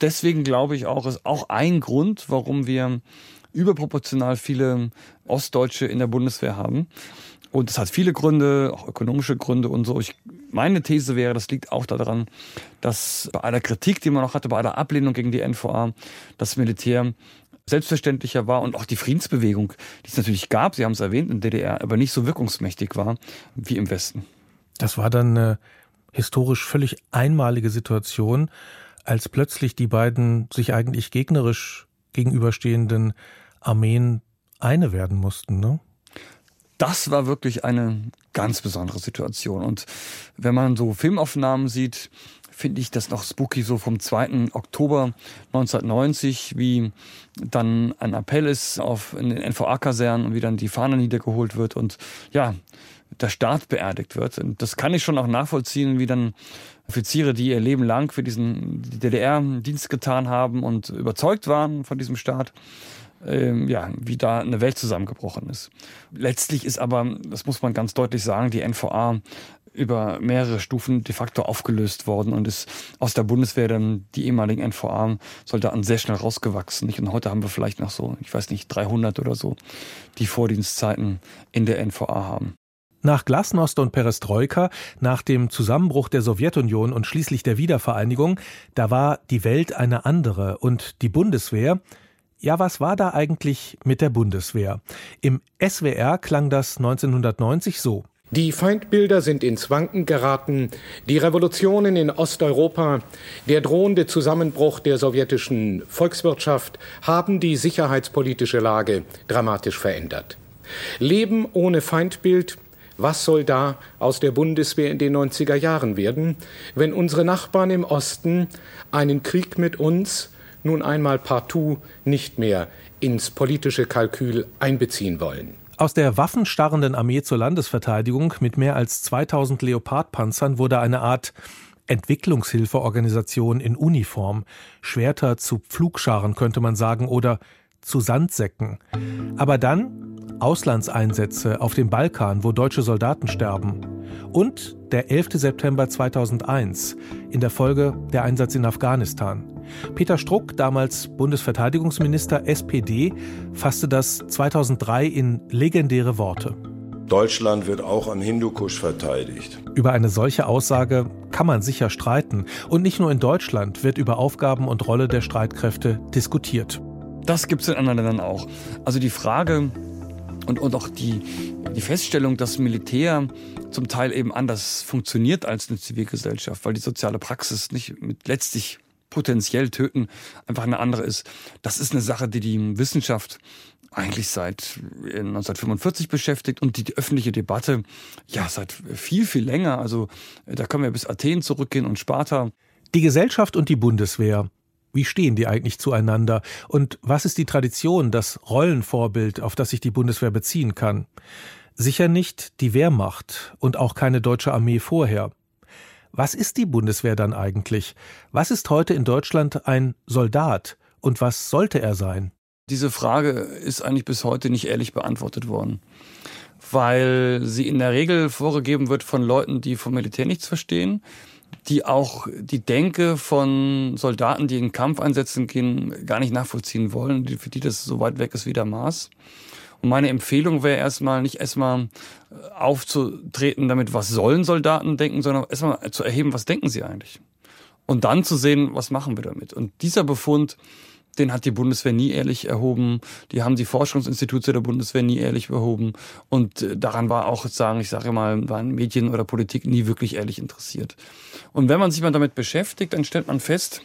Deswegen glaube ich auch, ist auch ein Grund, warum wir überproportional viele Ostdeutsche in der Bundeswehr haben. Und es hat viele Gründe, auch ökonomische Gründe und so. Ich, meine These wäre, das liegt auch daran, dass bei aller Kritik, die man noch hatte, bei aller Ablehnung gegen die NVA, das Militär selbstverständlicher war und auch die Friedensbewegung, die es natürlich gab, Sie haben es erwähnt, in der DDR, aber nicht so wirkungsmächtig war wie im Westen. Das war dann eine historisch völlig einmalige Situation, als plötzlich die beiden sich eigentlich gegnerisch gegenüberstehenden Armeen eine werden mussten, ne? Das war wirklich eine ganz besondere Situation. Und wenn man so Filmaufnahmen sieht, finde ich das noch spooky, so vom 2. Oktober 1990, wie dann ein Appell ist auf in den NVA-Kasernen und wie dann die Fahne niedergeholt wird und ja, der Staat beerdigt wird. Und das kann ich schon auch nachvollziehen, wie dann Offiziere, die ihr Leben lang für diesen DDR Dienst getan haben und überzeugt waren von diesem Staat, ähm, ja, wie da eine Welt zusammengebrochen ist. Letztlich ist aber, das muss man ganz deutlich sagen, die NVA über mehrere Stufen de facto aufgelöst worden und ist aus der Bundeswehr dann die ehemaligen NVA-Soldaten sehr schnell rausgewachsen. Und heute haben wir vielleicht noch so, ich weiß nicht, 300 oder so, die Vordienstzeiten in der NVA haben. Nach Glasnost und Perestroika, nach dem Zusammenbruch der Sowjetunion und schließlich der Wiedervereinigung, da war die Welt eine andere und die Bundeswehr, ja, was war da eigentlich mit der Bundeswehr? Im SWR klang das 1990 so. Die Feindbilder sind ins Wanken geraten, die Revolutionen in Osteuropa, der drohende Zusammenbruch der sowjetischen Volkswirtschaft haben die sicherheitspolitische Lage dramatisch verändert. Leben ohne Feindbild, was soll da aus der Bundeswehr in den 90er Jahren werden, wenn unsere Nachbarn im Osten einen Krieg mit uns nun einmal partout nicht mehr ins politische Kalkül einbeziehen wollen? Aus der waffenstarrenden Armee zur Landesverteidigung mit mehr als 2000 Leopardpanzern wurde eine Art Entwicklungshilfeorganisation in Uniform, Schwerter zu Pflugscharen könnte man sagen oder zu Sandsäcken. Aber dann Auslandseinsätze auf dem Balkan, wo deutsche Soldaten sterben. Und der 11. September 2001, in der Folge der Einsatz in Afghanistan. Peter Struck, damals Bundesverteidigungsminister SPD, fasste das 2003 in legendäre Worte. Deutschland wird auch an Hindukusch verteidigt. Über eine solche Aussage kann man sicher streiten. Und nicht nur in Deutschland wird über Aufgaben und Rolle der Streitkräfte diskutiert. Das gibt es in anderen Ländern auch. Also die Frage und, und auch die, die Feststellung, dass Militär zum Teil eben anders funktioniert als eine Zivilgesellschaft, weil die soziale Praxis nicht mit letztlich potenziell töten einfach eine andere ist. Das ist eine Sache, die die Wissenschaft eigentlich seit 1945 beschäftigt und die, die, öffentliche Debatte ja seit viel, viel länger. Also da können wir bis Athen zurückgehen und Sparta. Die Gesellschaft und die Bundeswehr. Wie stehen die eigentlich zueinander? Und was ist die Tradition, das Rollenvorbild, auf das sich die Bundeswehr beziehen kann? Sicher nicht die Wehrmacht und auch keine deutsche Armee vorher. Was ist die Bundeswehr dann eigentlich? Was ist heute in Deutschland ein Soldat und was sollte er sein? Diese Frage ist eigentlich bis heute nicht ehrlich beantwortet worden, weil sie in der Regel vorgegeben wird von Leuten, die vom Militär nichts verstehen, die auch die Denke von Soldaten, die in Kampfeinsätzen gehen, gar nicht nachvollziehen wollen, für die das so weit weg ist wie der Mars. Und meine Empfehlung wäre erstmal nicht erstmal äh, aufzutreten damit, was sollen Soldaten denken, sondern erstmal zu erheben, was denken sie eigentlich. Und dann zu sehen, was machen wir damit. Und dieser Befund, den hat die Bundeswehr nie ehrlich erhoben. Die haben die Forschungsinstitute der Bundeswehr nie ehrlich erhoben. Und äh, daran war auch, sagen, ich sage mal, waren Medien oder Politik nie wirklich ehrlich interessiert. Und wenn man sich mal damit beschäftigt, dann stellt man fest,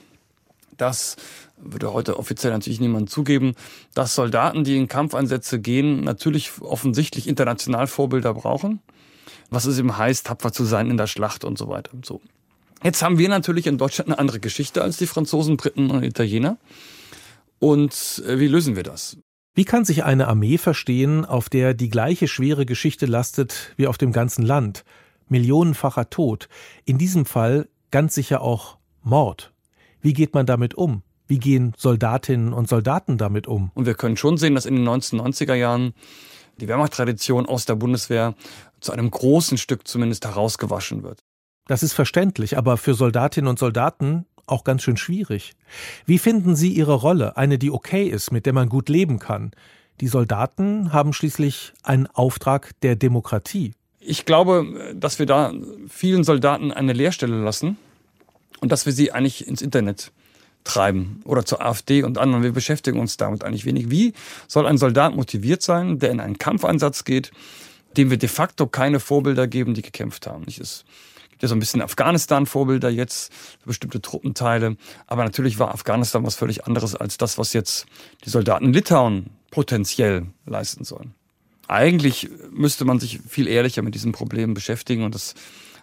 dass würde heute offiziell natürlich niemand zugeben, dass Soldaten, die in Kampfeinsätze gehen, natürlich offensichtlich international Vorbilder brauchen. Was es eben heißt, tapfer zu sein in der Schlacht und so weiter und so. Jetzt haben wir natürlich in Deutschland eine andere Geschichte als die Franzosen, Briten und Italiener. Und äh, wie lösen wir das? Wie kann sich eine Armee verstehen, auf der die gleiche schwere Geschichte lastet wie auf dem ganzen Land? Millionenfacher Tod. In diesem Fall ganz sicher auch Mord. Wie geht man damit um? Wie gehen Soldatinnen und Soldaten damit um? Und wir können schon sehen, dass in den 1990er Jahren die Wehrmachttradition aus der Bundeswehr zu einem großen Stück zumindest herausgewaschen wird. Das ist verständlich, aber für Soldatinnen und Soldaten auch ganz schön schwierig. Wie finden Sie Ihre Rolle, eine, die okay ist, mit der man gut leben kann? Die Soldaten haben schließlich einen Auftrag der Demokratie. Ich glaube, dass wir da vielen Soldaten eine Lehrstelle lassen und dass wir sie eigentlich ins Internet treiben oder zur AfD und anderen. Wir beschäftigen uns damit eigentlich wenig. Wie soll ein Soldat motiviert sein, der in einen Kampfeinsatz geht, dem wir de facto keine Vorbilder geben, die gekämpft haben? Es gibt ja so ein bisschen Afghanistan-Vorbilder jetzt für bestimmte Truppenteile. Aber natürlich war Afghanistan was völlig anderes als das, was jetzt die Soldaten Litauen potenziell leisten sollen. Eigentlich müsste man sich viel ehrlicher mit diesen Problemen beschäftigen und das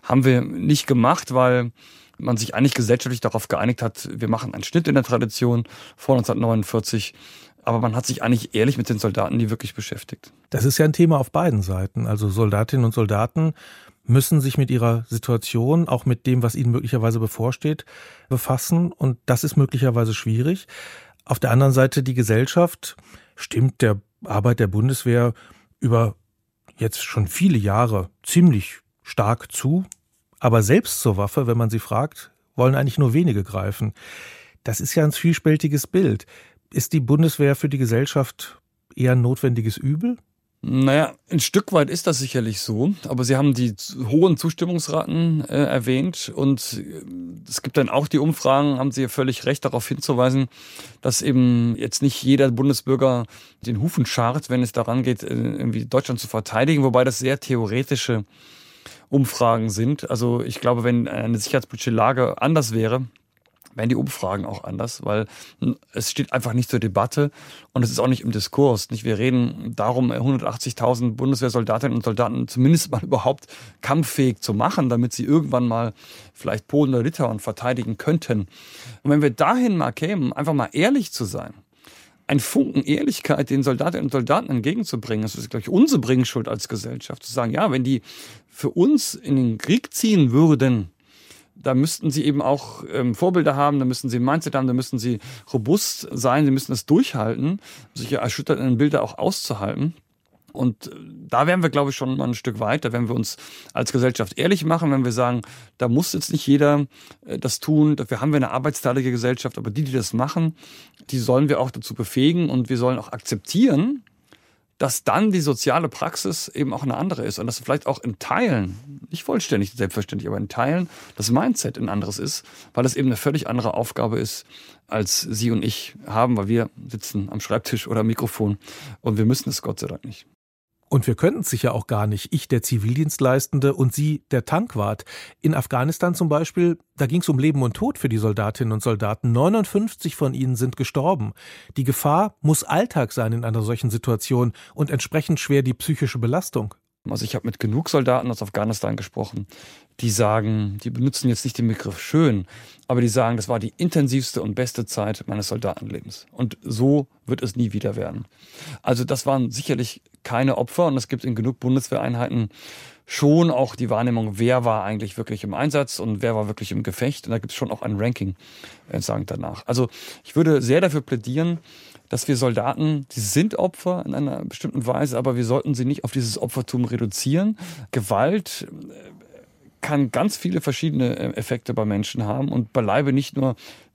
haben wir nicht gemacht, weil man sich eigentlich gesellschaftlich darauf geeinigt hat, wir machen einen Schnitt in der Tradition vor 1949 aber man hat sich eigentlich ehrlich mit den Soldaten nie wirklich beschäftigt. Das ist ja ein Thema auf beiden Seiten. Also Soldatinnen und Soldaten müssen sich mit ihrer Situation, auch mit dem, was ihnen möglicherweise bevorsteht, befassen. Und das ist möglicherweise schwierig. Auf der anderen Seite die Gesellschaft stimmt der Arbeit der Bundeswehr über jetzt schon viele Jahre ziemlich stark zu. Aber selbst zur Waffe, wenn man sie fragt, wollen eigentlich nur wenige greifen. Das ist ja ein zwiespältiges Bild. Ist die Bundeswehr für die Gesellschaft eher ein notwendiges Übel? Naja, ein Stück weit ist das sicherlich so, aber Sie haben die hohen Zustimmungsraten äh, erwähnt und äh, es gibt dann auch die Umfragen, haben Sie ja völlig recht darauf hinzuweisen, dass eben jetzt nicht jeder Bundesbürger den Hufen scharrt, wenn es daran geht, äh, irgendwie Deutschland zu verteidigen, wobei das sehr theoretische Umfragen sind. Also ich glaube, wenn eine sicherheitspolitische Lage anders wäre, wären die Umfragen auch anders, weil es steht einfach nicht zur Debatte und es ist auch nicht im Diskurs. Nicht? Wir reden darum, 180.000 Bundeswehrsoldatinnen und Soldaten zumindest mal überhaupt kampffähig zu machen, damit sie irgendwann mal vielleicht Polen oder Litauen verteidigen könnten. Und wenn wir dahin mal kämen, einfach mal ehrlich zu sein, ein Funken Ehrlichkeit den Soldatinnen und Soldaten entgegenzubringen. Das ist, glaube ich, unsere Bringschuld als Gesellschaft. Zu sagen, ja, wenn die für uns in den Krieg ziehen würden, da müssten sie eben auch ähm, Vorbilder haben, da müssten sie ein Mindset haben, da müssten sie robust sein, sie müssen das durchhalten, solche erschütternden Bilder auch auszuhalten. Und äh, da wären wir, glaube ich, schon mal ein Stück weiter, wenn wir uns als Gesellschaft ehrlich machen, wenn wir sagen, da muss jetzt nicht jeder äh, das tun. Dafür haben wir eine arbeitsteilige Gesellschaft, aber die, die das machen, die sollen wir auch dazu befähigen und wir sollen auch akzeptieren, dass dann die soziale Praxis eben auch eine andere ist und dass vielleicht auch in Teilen, nicht vollständig selbstverständlich, aber in Teilen das Mindset ein anderes ist, weil es eben eine völlig andere Aufgabe ist, als Sie und ich haben, weil wir sitzen am Schreibtisch oder am Mikrofon und wir müssen es Gott sei Dank nicht. Und wir könnten es sicher auch gar nicht. Ich, der Zivildienstleistende und Sie, der Tankwart. In Afghanistan zum Beispiel, da ging es um Leben und Tod für die Soldatinnen und Soldaten. 59 von ihnen sind gestorben. Die Gefahr muss Alltag sein in einer solchen Situation und entsprechend schwer die psychische Belastung. Also ich habe mit genug Soldaten aus Afghanistan gesprochen, die sagen, die benutzen jetzt nicht den Begriff schön, aber die sagen, das war die intensivste und beste Zeit meines Soldatenlebens. Und so wird es nie wieder werden. Also das waren sicherlich keine Opfer und es gibt in genug Bundeswehreinheiten schon auch die Wahrnehmung, wer war eigentlich wirklich im Einsatz und wer war wirklich im Gefecht. Und da gibt es schon auch ein Ranking, äh, sagen danach. Also ich würde sehr dafür plädieren, dass wir Soldaten, die sind Opfer in einer bestimmten Weise, aber wir sollten sie nicht auf dieses Opfertum reduzieren. Gewalt äh, kann ganz viele verschiedene äh, Effekte bei Menschen haben und beileibe nicht nur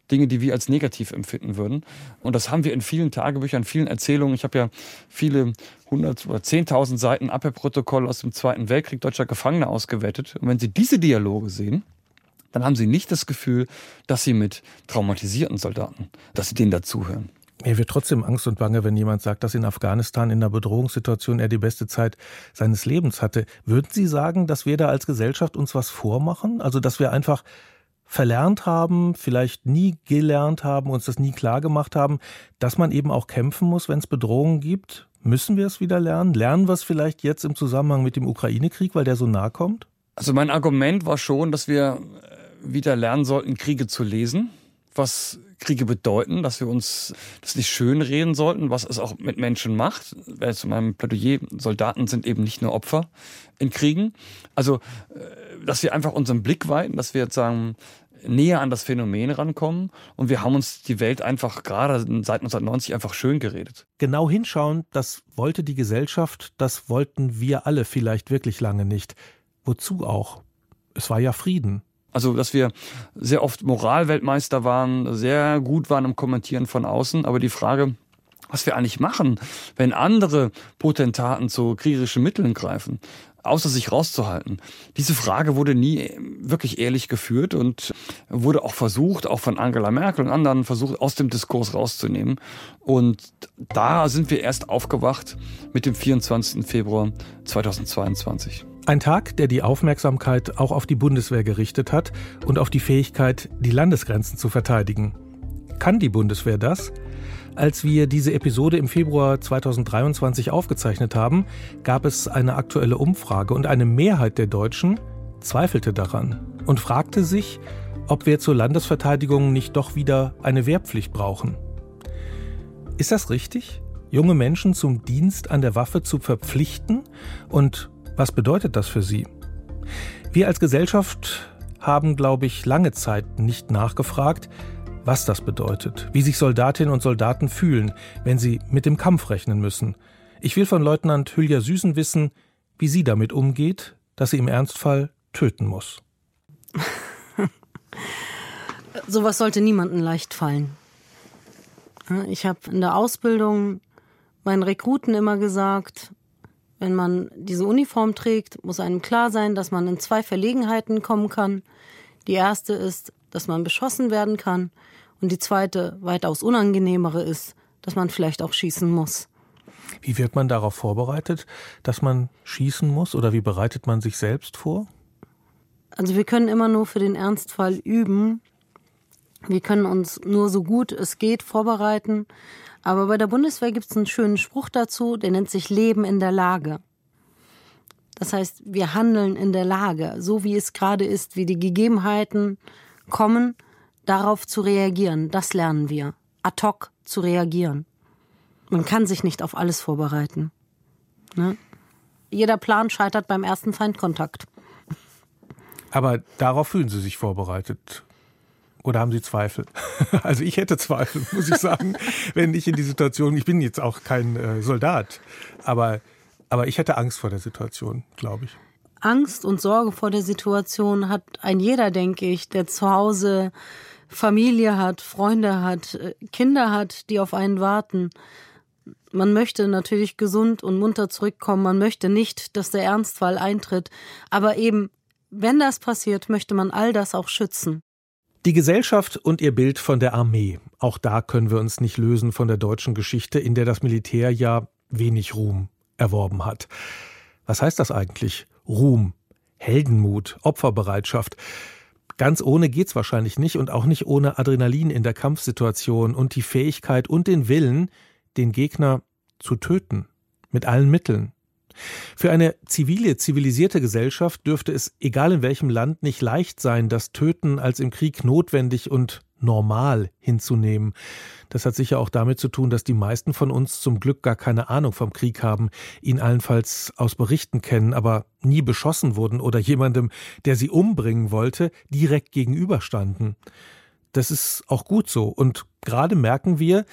Dinge, die wir als negativ empfinden würden. Und das haben wir in vielen Tagebüchern, vielen Erzählungen. Ich habe ja viele hundert oder zehntausend Seiten Abwehrprotokoll aus dem Zweiten Weltkrieg deutscher Gefangener ausgewertet. Und wenn Sie diese Dialoge sehen, dann haben Sie nicht das Gefühl, dass Sie mit traumatisierten Soldaten, dass Sie denen dazuhören. Mir wird trotzdem Angst und Bange, wenn jemand sagt, dass in Afghanistan in einer Bedrohungssituation er die beste Zeit seines Lebens hatte. Würden Sie sagen, dass wir da als Gesellschaft uns was vormachen? Also, dass wir einfach verlernt haben, vielleicht nie gelernt haben, uns das nie klar gemacht haben, dass man eben auch kämpfen muss, wenn es Bedrohungen gibt? Müssen wir es wieder lernen? Lernen wir es vielleicht jetzt im Zusammenhang mit dem Ukraine-Krieg, weil der so nah kommt? Also mein Argument war schon, dass wir wieder lernen sollten, Kriege zu lesen was Kriege bedeuten, dass wir uns das nicht schönreden sollten, was es auch mit Menschen macht. Zu meinem Plädoyer, Soldaten sind eben nicht nur Opfer in Kriegen. Also, äh, dass wir einfach unseren Blick weiten, dass wir jetzt sagen, näher an das Phänomen rankommen und wir haben uns die Welt einfach gerade seit 1990 einfach schön geredet. Genau hinschauen, das wollte die Gesellschaft, das wollten wir alle vielleicht wirklich lange nicht. Wozu auch? Es war ja Frieden. Also, dass wir sehr oft Moralweltmeister waren, sehr gut waren im Kommentieren von außen. Aber die Frage, was wir eigentlich machen, wenn andere Potentaten zu kriegerischen Mitteln greifen, außer sich rauszuhalten. Diese Frage wurde nie wirklich ehrlich geführt und wurde auch versucht, auch von Angela Merkel und anderen versucht, aus dem Diskurs rauszunehmen. Und da sind wir erst aufgewacht mit dem 24. Februar 2022. Ein Tag, der die Aufmerksamkeit auch auf die Bundeswehr gerichtet hat und auf die Fähigkeit, die Landesgrenzen zu verteidigen. Kann die Bundeswehr das? Als wir diese Episode im Februar 2023 aufgezeichnet haben, gab es eine aktuelle Umfrage und eine Mehrheit der Deutschen zweifelte daran und fragte sich, ob wir zur Landesverteidigung nicht doch wieder eine Wehrpflicht brauchen. Ist das richtig? Junge Menschen zum Dienst an der Waffe zu verpflichten? Und was bedeutet das für sie? Wir als Gesellschaft haben, glaube ich, lange Zeit nicht nachgefragt, was das bedeutet, wie sich Soldatinnen und Soldaten fühlen, wenn sie mit dem Kampf rechnen müssen. Ich will von Leutnant Hülya Süßen wissen, wie sie damit umgeht, dass sie im Ernstfall töten muss. Sowas sollte niemandem leicht fallen. Ich habe in der Ausbildung meinen Rekruten immer gesagt, wenn man diese Uniform trägt, muss einem klar sein, dass man in zwei Verlegenheiten kommen kann. Die erste ist, dass man beschossen werden kann. Und die zweite, weitaus unangenehmere ist, dass man vielleicht auch schießen muss. Wie wird man darauf vorbereitet, dass man schießen muss? Oder wie bereitet man sich selbst vor? Also wir können immer nur für den Ernstfall üben. Wir können uns nur so gut es geht vorbereiten. Aber bei der Bundeswehr gibt es einen schönen Spruch dazu, der nennt sich Leben in der Lage. Das heißt, wir handeln in der Lage, so wie es gerade ist, wie die Gegebenheiten kommen, darauf zu reagieren. Das lernen wir. Ad hoc zu reagieren. Man kann sich nicht auf alles vorbereiten. Ne? Jeder Plan scheitert beim ersten Feindkontakt. Aber darauf fühlen Sie sich vorbereitet. Oder haben Sie Zweifel? Also ich hätte Zweifel, muss ich sagen, wenn ich in die Situation, ich bin jetzt auch kein äh, Soldat, aber, aber ich hätte Angst vor der Situation, glaube ich. Angst und Sorge vor der Situation hat ein jeder, denke ich, der zu Hause Familie hat, Freunde hat, äh, Kinder hat, die auf einen warten. Man möchte natürlich gesund und munter zurückkommen. Man möchte nicht, dass der Ernstfall eintritt. Aber eben, wenn das passiert, möchte man all das auch schützen. Die Gesellschaft und ihr Bild von der Armee. Auch da können wir uns nicht lösen von der deutschen Geschichte, in der das Militär ja wenig Ruhm erworben hat. Was heißt das eigentlich? Ruhm, Heldenmut, Opferbereitschaft. Ganz ohne geht's wahrscheinlich nicht und auch nicht ohne Adrenalin in der Kampfsituation und die Fähigkeit und den Willen, den Gegner zu töten. Mit allen Mitteln. Für eine zivile, zivilisierte Gesellschaft dürfte es, egal in welchem Land, nicht leicht sein, das Töten als im Krieg notwendig und normal hinzunehmen. Das hat sicher auch damit zu tun, dass die meisten von uns zum Glück gar keine Ahnung vom Krieg haben, ihn allenfalls aus Berichten kennen, aber nie beschossen wurden oder jemandem, der sie umbringen wollte, direkt gegenüberstanden. Das ist auch gut so. Und gerade merken wir,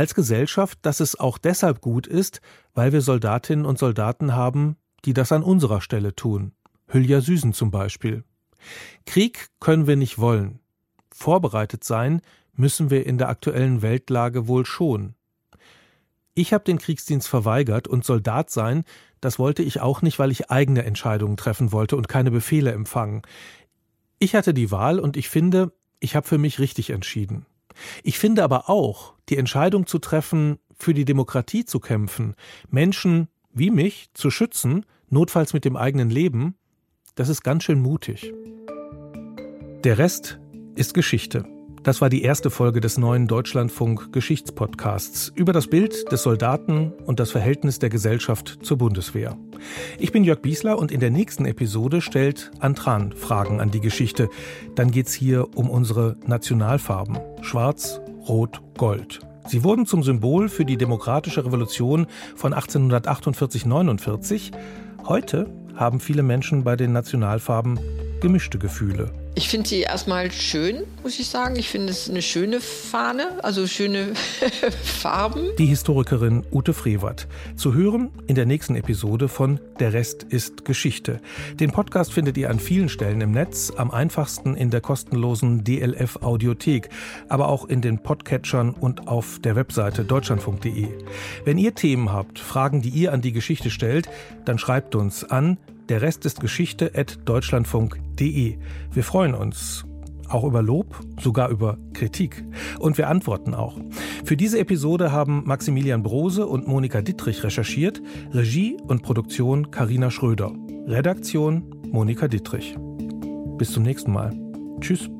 als Gesellschaft, dass es auch deshalb gut ist, weil wir Soldatinnen und Soldaten haben, die das an unserer Stelle tun. Hülya Süßen zum Beispiel. Krieg können wir nicht wollen. Vorbereitet sein müssen wir in der aktuellen Weltlage wohl schon. Ich habe den Kriegsdienst verweigert und Soldat sein, das wollte ich auch nicht, weil ich eigene Entscheidungen treffen wollte und keine Befehle empfangen. Ich hatte die Wahl und ich finde, ich habe für mich richtig entschieden. Ich finde aber auch, die Entscheidung zu treffen, für die Demokratie zu kämpfen, Menschen wie mich zu schützen, notfalls mit dem eigenen Leben, das ist ganz schön mutig. Der Rest ist Geschichte. Das war die erste Folge des neuen Deutschlandfunk Geschichtspodcasts über das Bild des Soldaten und das Verhältnis der Gesellschaft zur Bundeswehr. Ich bin Jörg Biesler und in der nächsten Episode stellt Antran Fragen an die Geschichte. Dann geht's hier um unsere Nationalfarben. Schwarz, Rot, Gold. Sie wurden zum Symbol für die demokratische Revolution von 1848-49. Heute haben viele Menschen bei den Nationalfarben gemischte Gefühle. Ich finde sie erstmal schön, muss ich sagen. Ich finde es eine schöne Fahne, also schöne Farben. Die Historikerin Ute Frevert. Zu hören in der nächsten Episode von Der Rest ist Geschichte. Den Podcast findet ihr an vielen Stellen im Netz, am einfachsten in der kostenlosen DLF Audiothek, aber auch in den Podcatchern und auf der Webseite deutschlandfunk.de. Wenn ihr Themen habt, Fragen, die ihr an die Geschichte stellt, dann schreibt uns an der Rest ist Geschichte at deutschlandfunk.de. Wir freuen uns auch über Lob, sogar über Kritik. Und wir antworten auch. Für diese Episode haben Maximilian Brose und Monika Dittrich recherchiert, Regie und Produktion Karina Schröder, Redaktion Monika Dittrich. Bis zum nächsten Mal. Tschüss.